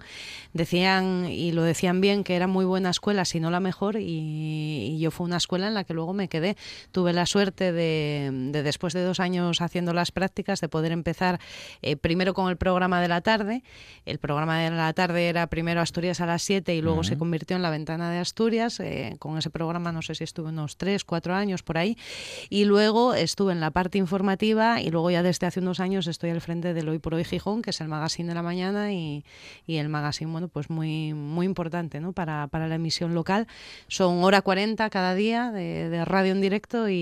decían, y lo decían bien, que era muy buena escuela, si no la mejor, y, y yo fue una escuela en la que luego me quedé. Tuve la suerte de, de después de dos años haciendo las prácticas, de poder empezar eh, primero con el programa de la tarde. El programa de la tarde era primero Asturias a las 7 y luego se convirtió en la ventana de Asturias. eh, con ese programa no sé si estuve unos 3, 4 años por ahí. Y luego estuve en la parte informativa y luego ya desde hace unos años estoy al frente del Hoy por Hoy Gijón, que es el magazine de la mañana y, y el magazine, bueno, pues muy, muy importante ¿no? para, para la emisión local. Son hora 40 cada día de, de radio en directo y,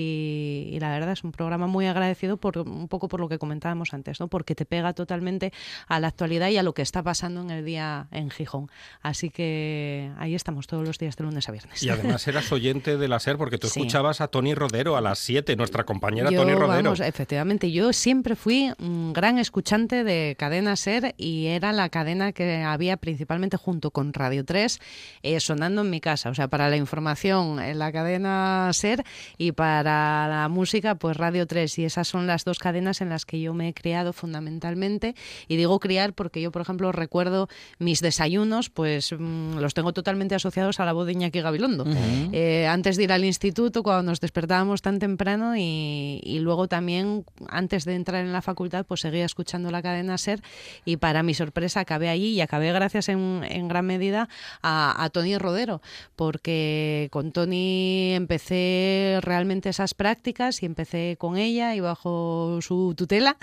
y la verdad es un programa muy agradecido por un poco por lo que comentábamos antes, ¿no? porque te pega totalmente a la actualidad y a lo que está pasando en el día en Gijón. Así que ahí estamos todos los días de lunes a viernes. Y además eras oyente de la SER porque tú Sí. escuchabas a Tony Rodero a las 7, nuestra compañera Yo, Tony Rodero. vamos, efectivamente, yo siempre fui un gran escuchante de Cadena Ser y era la cadena que había principalmente junto con Radio 3 eh, sonando en mi casa. O sea, para la información en la cadena Ser y para la música, pues Radio 3. Y esas son las dos cadenas en las que yo me he criado fundamentalmente. Y digo criar porque yo, por ejemplo, recuerdo mis desayunos, pues mm, los tengo totalmente asociados a la voz de Iñaki Gabilondo. Eh, antes de ir al instituto, cuando nos despertábamos tan temprano y, y luego también antes de entrar en la facultad, pues seguía escuchando la cadena SER y para mi sorpresa acabé allí y acabé gracias en, en gran medida a, a Tony Rodero, porque con Tony empecé realmente esas prácticas y empecé con ella y bajo su tutela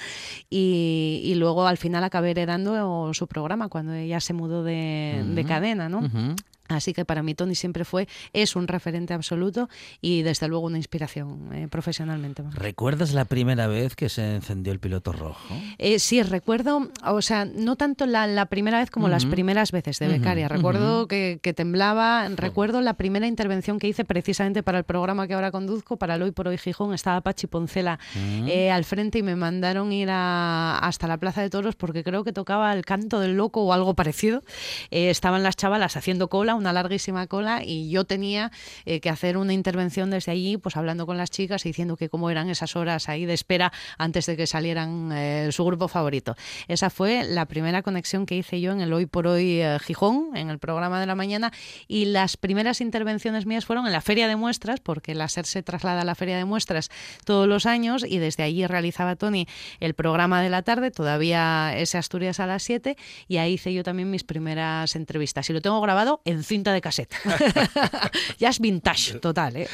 y, y luego al final acabé heredando su programa cuando ella se mudó de, de cadena, ¿no? Así que para mí Tony siempre fue, es un referente absoluto y desde luego una inspiración eh, profesionalmente. ¿Recuerdas la primera vez que se encendió el piloto rojo? Eh, sí, recuerdo, o sea, no tanto la, la primera vez como las primeras veces de becaria. Recuerdo que, que temblaba, recuerdo la primera intervención que hice precisamente para el programa que ahora conduzco, para el Hoy por Hoy Gijón, estaba Pachi Poncela eh, al frente y me mandaron ir a- hasta la Plaza de Toros porque creo que tocaba el canto del loco o algo parecido. Eh, estaban las chavalas haciendo cola, una larguísima cola, y yo tenía eh, que hacer una intervención desde allí, pues hablando con las chicas y diciendo que cómo eran esas horas ahí de espera antes de que salieran eh, su grupo favorito. Esa fue la primera conexión que hice yo en el Hoy por Hoy eh, Gijón, en el programa de la mañana, y las primeras intervenciones mías fueron en la Feria de Muestras, porque la SER se traslada a la Feria de Muestras todos los años, y desde allí realizaba Tony el programa de la tarde, todavía ese Asturias a las 7, y ahí hice yo también mis primeras entrevistas. Y lo tengo grabado en cinta de cassette. ya es vintage total, ¿eh?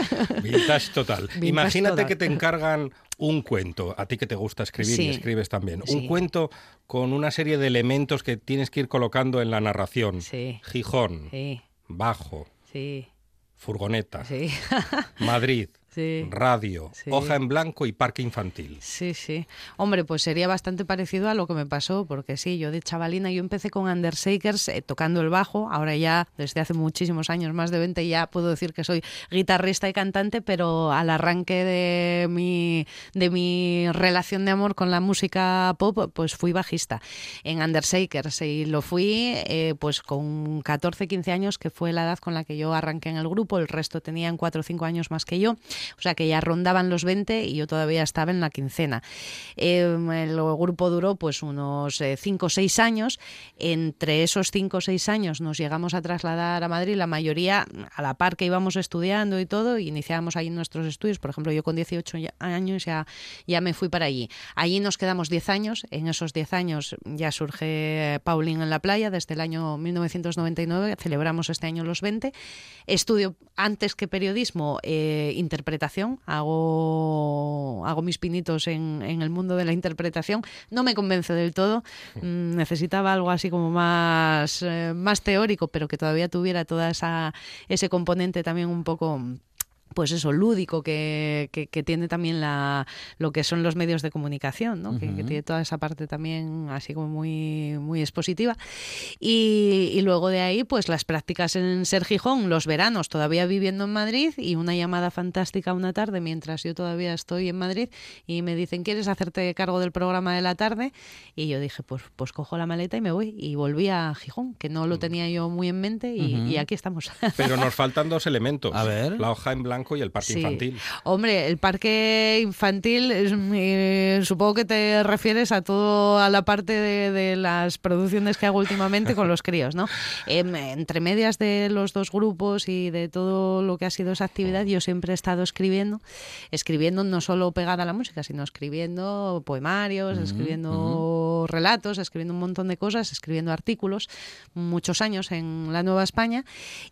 Vintage total. Vintage Imagínate total. que te encargan un cuento, a ti que te gusta escribir y Sí. escribes también, Sí. un cuento con una serie de elementos que tienes que ir colocando en la narración. Sí. Gijón, bajo, furgoneta, sí. Madrid, Sí. radio, Sí. hoja en blanco y parque infantil. Sí, sí. Hombre, pues sería bastante parecido a lo que me pasó, porque sí, yo de chavalina, yo empecé con Undershakers eh, tocando el bajo, ahora ya desde hace muchísimos años, más de 20, ya puedo decir que soy guitarrista y cantante, pero al arranque de mi, de mi relación de amor con la música pop, pues fui bajista en Undershakers y lo fui eh, pues con 14, 15 años, que fue la edad con la que yo arranqué en el grupo, el resto tenían 4 o 5 años más que yo, o sea que ya rondaban los 20 y yo todavía estaba en la quincena. Eh, el grupo duró pues unos 5 o 6 años, entre esos 5 o 6 años nos llegamos a trasladar a Madrid, la mayoría a la par que íbamos estudiando y todo, y iniciábamos ahí nuestros estudios, por ejemplo yo con 18 ya- años ya, ya me fui para allí. Allí nos quedamos 10 años, en esos 10 años ya surge Pauline en la playa, desde el año 1999, celebramos este año los 20. Estudio antes que periodismo, eh, interpretación, hago, hago mis pinitos en, en el mundo de la interpretación. No me convence del todo, mm, necesitaba algo así como más, eh, más teórico, pero que todavía tuviera toda esa ese componente también un poco pues eso, lúdico que, que, que tiene también la, lo que son los medios de comunicación, ¿no? que, que tiene toda esa parte también así como muy, muy expositiva. Y, y luego de ahí, pues las prácticas en Ser Gijón, los veranos todavía viviendo en Madrid y una llamada fantástica una tarde mientras yo todavía estoy en Madrid y me dicen, ¿quieres hacerte cargo del programa de la tarde? Y yo dije, pues, pues cojo la maleta y me voy. Y volví a Gijón, que no lo tenía yo muy en mente y, y aquí estamos. Pero nos faltan dos elementos. A ver. La hoja en blanco Blanco y el parque Sí. infantil. Hombre, el parque infantil, eh, supongo que te refieres a toda la parte de, de las producciones que hago últimamente con los críos, ¿no? Em, entre medias de los dos grupos y de todo lo que ha sido esa actividad, yo siempre he estado escribiendo, escribiendo no solo pegada a la música, sino escribiendo poemarios, escribiendo relatos, escribiendo un montón de cosas, escribiendo artículos, muchos años en la Nueva España.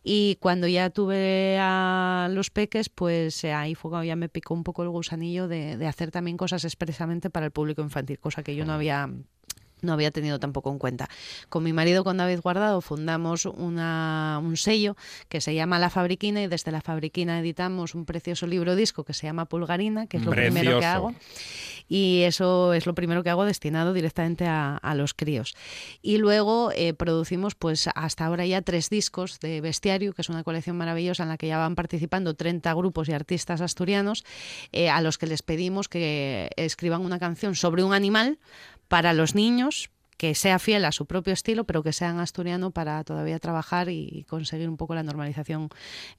Y cuando ya tuve a los peques, pues eh, ahí fue cuando ya me picó un poco el gusanillo de, de hacer también cosas expresamente para el público infantil, cosa que yo no había no había tenido tampoco en cuenta. Con mi marido, con David Guardado, fundamos una, un sello que se llama La Fabriquina y desde La Fabriquina editamos un precioso libro disco que se llama Pulgarina, que es lo primero que hago. Y eso es lo primero que hago destinado directamente a, a los críos. Y luego eh, producimos pues hasta ahora ya tres discos de Bestiario, que es una colección maravillosa en la que ya van participando 30 grupos y artistas asturianos, eh, a los que les pedimos que escriban una canción sobre un animal para los niños que sea fiel a su propio estilo, pero que sea en asturiano para todavía trabajar y conseguir un poco la normalización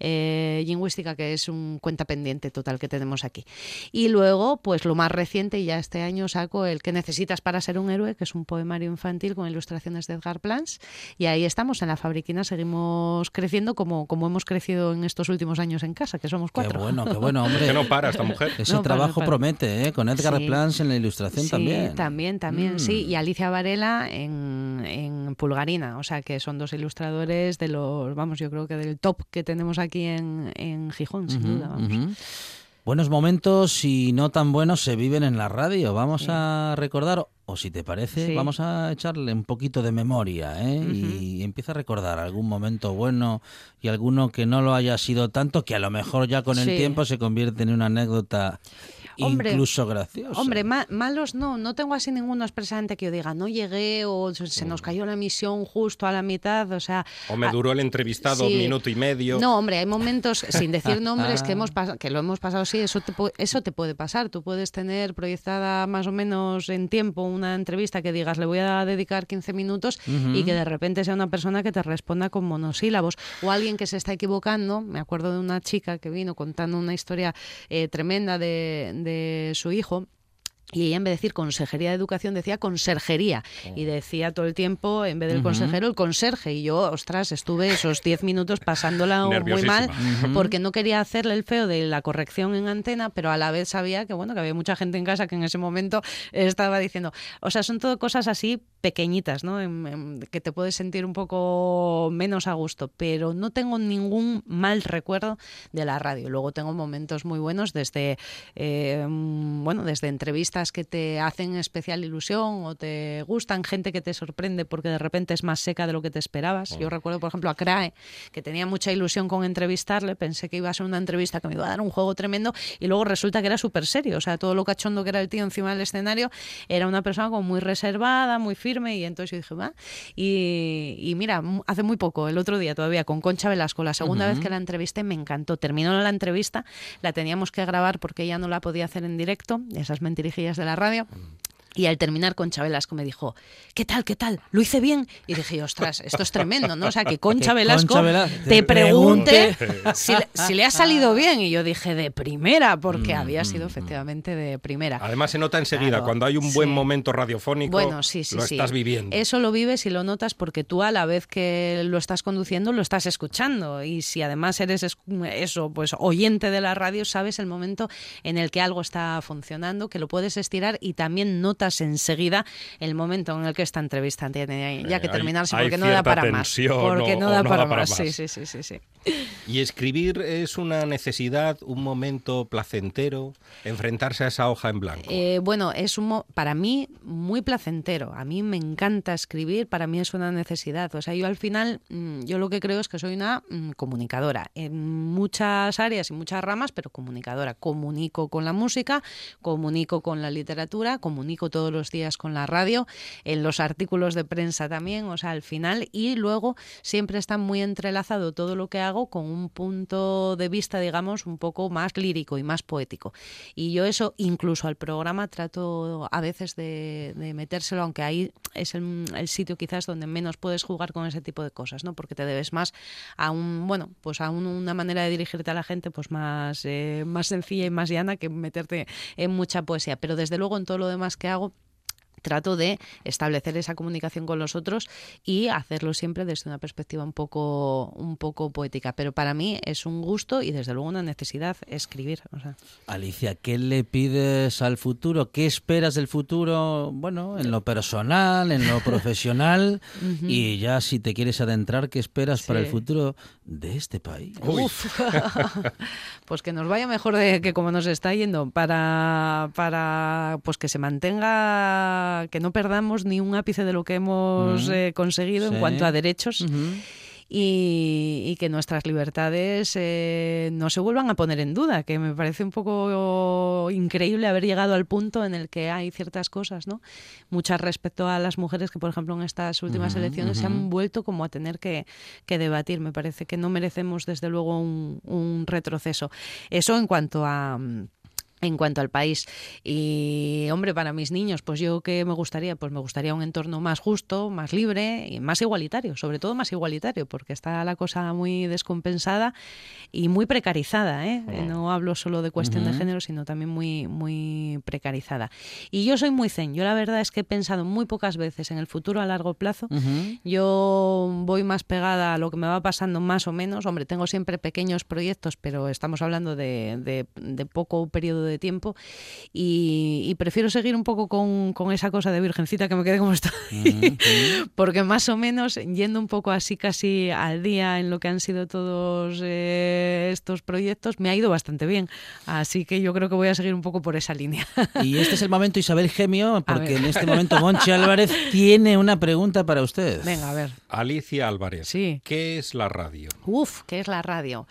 eh, lingüística, que es un cuenta pendiente total que tenemos aquí. Y luego, pues lo más reciente, y ya este año saco el que necesitas para ser un héroe, que es un poemario infantil con ilustraciones de Edgar Plans. Y ahí estamos, en la fabriquina, seguimos creciendo como, como hemos crecido en estos últimos años en casa, que somos Qué cuatro. bueno, qué bueno, hombre. Que no para esta mujer. Ese No, para, trabajo para. promete, ¿eh? Con Edgar Sí. Plans en la ilustración Sí, también. también, también, Mm. sí. Y Alicia Varela en, en Pulgarina. O sea, que son dos ilustradores de los, vamos, yo creo que del top que tenemos aquí en, en Gijón, sin duda, vamos. Buenos momentos y no tan buenos se viven en la radio. Vamos a recordar, o si te parece, Sí. vamos a echarle un poquito de memoria ¿eh? y empieza a recordar algún momento bueno y alguno que no lo haya sido tanto, que a lo mejor ya con el Sí. tiempo se convierte en una anécdota Hombre, incluso graciosa. Hombre, ma- malos no, no tengo así ninguno expresamente que yo diga, no llegué o se nos cayó la misión justo a la mitad, o sea... O me duró el entrevistado Sí. un minuto y medio. No, hombre, hay momentos, sin decir nombres, que hemos pas- que lo hemos pasado, sí, eso te, eso te puede pasar. Tú puedes tener proyectada más o menos en tiempo una entrevista que digas, le voy a dedicar 15 minutos y que de repente sea una persona que te responda con monosílabos. O alguien que se está equivocando. Me acuerdo de una chica que vino contando una historia eh, tremenda de, de su hijo. Y ella en vez de decir Consejería de Educación decía Conserjería. Y decía todo el tiempo, en vez del consejero, el conserje. Y yo, ostras, estuve esos 10 minutos pasándola muy mal porque no quería hacerle el feo de la corrección en antena, pero a la vez sabía que bueno que había mucha gente en casa que en ese momento estaba diciendo, o sea, son todo cosas así pequeñitas, ¿no? En- en- que te puedes sentir un poco menos a gusto, pero no tengo ningún mal recuerdo de la radio. Luego tengo momentos muy buenos desde eh, bueno, desde entrevistas que te hacen especial ilusión o te gustan, gente que te sorprende porque de repente es más seca de lo que te esperabas. Yo recuerdo, por ejemplo, a Crae, que tenía mucha ilusión con entrevistarle, pensé que iba a ser una entrevista que me iba a dar un juego tremendo y luego resulta que era súper serio, o sea, todo lo cachondo que era el tío encima del escenario, era una persona como muy reservada, muy firme y entonces yo dije, va, y, y mira, hace muy poco, el otro día todavía, con Concha Velasco, la segunda vez que la entrevisté me encantó, terminó la entrevista, la teníamos que grabar porque ella no la podía hacer en directo, esas mentirijillas de la radio. Y al terminar Concha Velasco me dijo, ¿qué tal, qué tal? ¿Lo hice bien? Y dije, ostras, esto es tremendo, ¿no? O sea, que Concha Que Velasco Concha Vela- te te pregunte pregunte. si le, si le ha salido bien. Y yo dije, de primera, porque había sido efectivamente de primera. Además se nota enseguida, Claro, cuando hay un buen sí. momento radiofónico, Bueno, sí, sí, lo sí. estás viviendo. Eso lo vives y lo notas porque tú a la vez que lo estás conduciendo lo estás escuchando y si además eres es- eso, pues oyente de la radio, sabes el momento en el que algo está funcionando, que lo puedes estirar y también notas enseguida el momento en el que esta entrevista tiene ya que hay- terminarse hay porque no da para más. Porque o- no da no para da para más. Sí, más. sí, sí, sí, sí. Y escribir es una necesidad, un momento placentero, enfrentarse a esa hoja en blanco. Eh, bueno, es un, para mí muy placentero. A mí me encanta escribir, para mí es una necesidad. O sea, yo al final, mm, yo lo que creo es que soy una mm, comunicadora en muchas áreas y muchas ramas, pero comunicadora. Comunico con la música, comunico con la literatura, comunico todos los días con la radio, en los artículos de prensa también, o sea, al final, y luego siempre está muy entrelazado todo lo que hago con un punto de vista, digamos, un poco más lírico y más poético. Y yo eso, incluso al programa, trato a veces de, metérselo, aunque ahí es el, el sitio quizás donde menos puedes jugar con ese tipo de cosas, ¿no? Porque te debes más a un, bueno, pues a un- una manera de dirigirte a la gente pues más, eh, más sencilla y más llana que meterte en mucha poesía. Pero desde luego en todo lo demás que hago trato de establecer esa comunicación con los otros y hacerlo siempre desde una perspectiva un poco un poco poética pero para mí es un gusto y desde luego una necesidad escribir o sea. Alicia, ¿qué le pides al futuro? ¿Qué esperas del futuro? Bueno, en lo personal, en lo profesional y ya si te quieres adentrar, ¿qué esperas para el futuro de este país? Uf. pues que nos vaya mejor de que como nos está yendo para para pues que se mantenga que no perdamos ni un ápice de lo que hemos eh, conseguido Sí. en cuanto a derechos y, y que nuestras libertades eh, no se vuelvan a poner en duda, que me parece un poco increíble haber llegado al punto en el que hay ciertas cosas, ¿no? Muchas respecto a las mujeres que, por ejemplo, en estas últimas elecciones se han vuelto como a tener que, que debatir. Me parece que no merecemos, desde luego, un, un retroceso. Eso en cuanto a... mm, en cuanto al país. Y, hombre, para mis niños, pues yo qué me gustaría, pues me gustaría un entorno más justo, más libre y más igualitario, sobre todo más igualitario, porque está la cosa muy descompensada y muy precarizada, ¿eh? No hablo solo de cuestión de género, sino también muy, muy precarizada. Y yo soy muy zen. Yo la verdad es que he pensado muy pocas veces en el futuro a largo plazo. Yo voy más pegada a lo que me va pasando más o menos. Hombre, tengo siempre pequeños proyectos, pero estamos hablando de, de- de poco periodo de tiempo y, y prefiero seguir un poco con, con esa cosa de virgencita que me quede como estoy. Porque más o menos, yendo un poco así casi al día en lo que han sido todos eh, estos proyectos, me ha ido bastante bien. Así que yo creo que voy a seguir un poco por esa línea. Y este es el momento, Isabel Gemio, porque en este momento Monchi Álvarez tiene una pregunta para usted. Venga, a ver. Alicia Álvarez, Sí. ¿qué es la radio? Uf, ¿qué es la radio?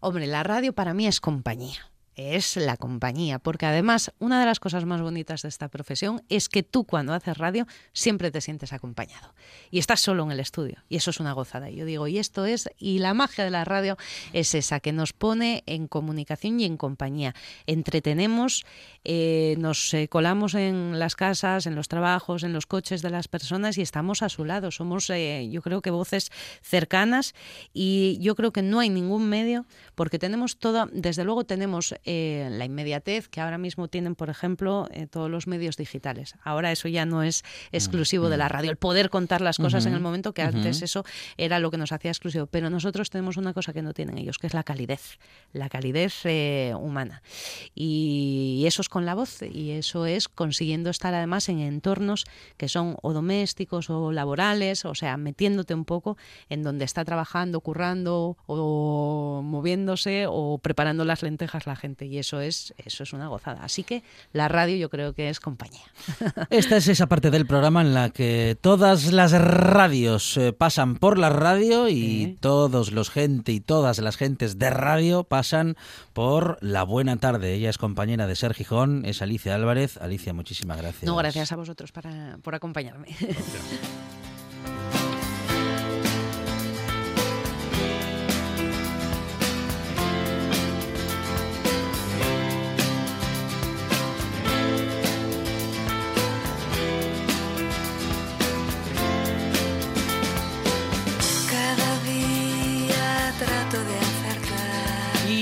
Hombre, la radio para mí es compañía. Es la compañía, porque además una de las cosas más bonitas de esta profesión es que tú cuando haces radio siempre te sientes acompañado y estás solo en el estudio y eso es una gozada. Yo digo, y esto es, y la magia de la radio es esa, que nos pone en comunicación y en compañía. Entretenemos, eh, nos eh, colamos en las casas, en los trabajos, en los coches de las personas y estamos a su lado. Somos, eh, yo creo que voces cercanas y yo creo que no hay ningún medio porque tenemos toda, desde luego tenemos la inmediatez que ahora mismo tienen, por ejemplo, todos los medios digitales. Ahora eso ya no es exclusivo de la radio, el poder contar las cosas en el momento que antes eso era lo que nos hacía exclusivo. Pero nosotros tenemos una cosa que no tienen ellos, que es la calidez, la calidez humana. Y eso es con la voz y eso es consiguiendo estar además en entornos que son o domésticos o laborales, o sea, metiéndote un poco en donde está trabajando, currando o moviéndose o preparando las lentejas la gente y eso es eso es una gozada. Así que la radio yo creo que es compañía. Esta es esa parte del programa en la que todas las radios eh, pasan por la radio y Sí. todos los gente y todas las gentes de radio pasan por la buena tarde. Ella es compañera de Ser Es Alicia Álvarez. Alicia, muchísimas gracias. No, gracias a vosotros para, por acompañarme. Cada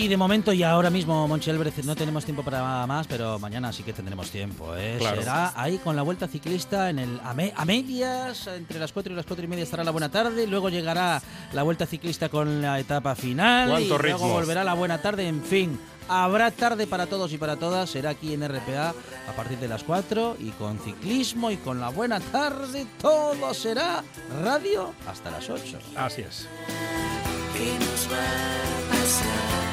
de momento y ahora mismo, Monchi Álvarez, no tenemos tiempo para más, pero mañana sí que tendremos tiempo. ¿eh? Claro. Será ahí con la vuelta ciclista en el a, me- a medias, entre las 4 y las 4 y media estará la buena tarde, luego llegará la vuelta ciclista con la etapa final y ¿Cuántos luego ritmos? volverá la buena tarde, en fin. Habrá tarde para todos y para todas, será aquí en RPA a partir de las 4 y con ciclismo y con la buena tarde todo será radio hasta las 8. Así es. ¿Qué nos va a pasar?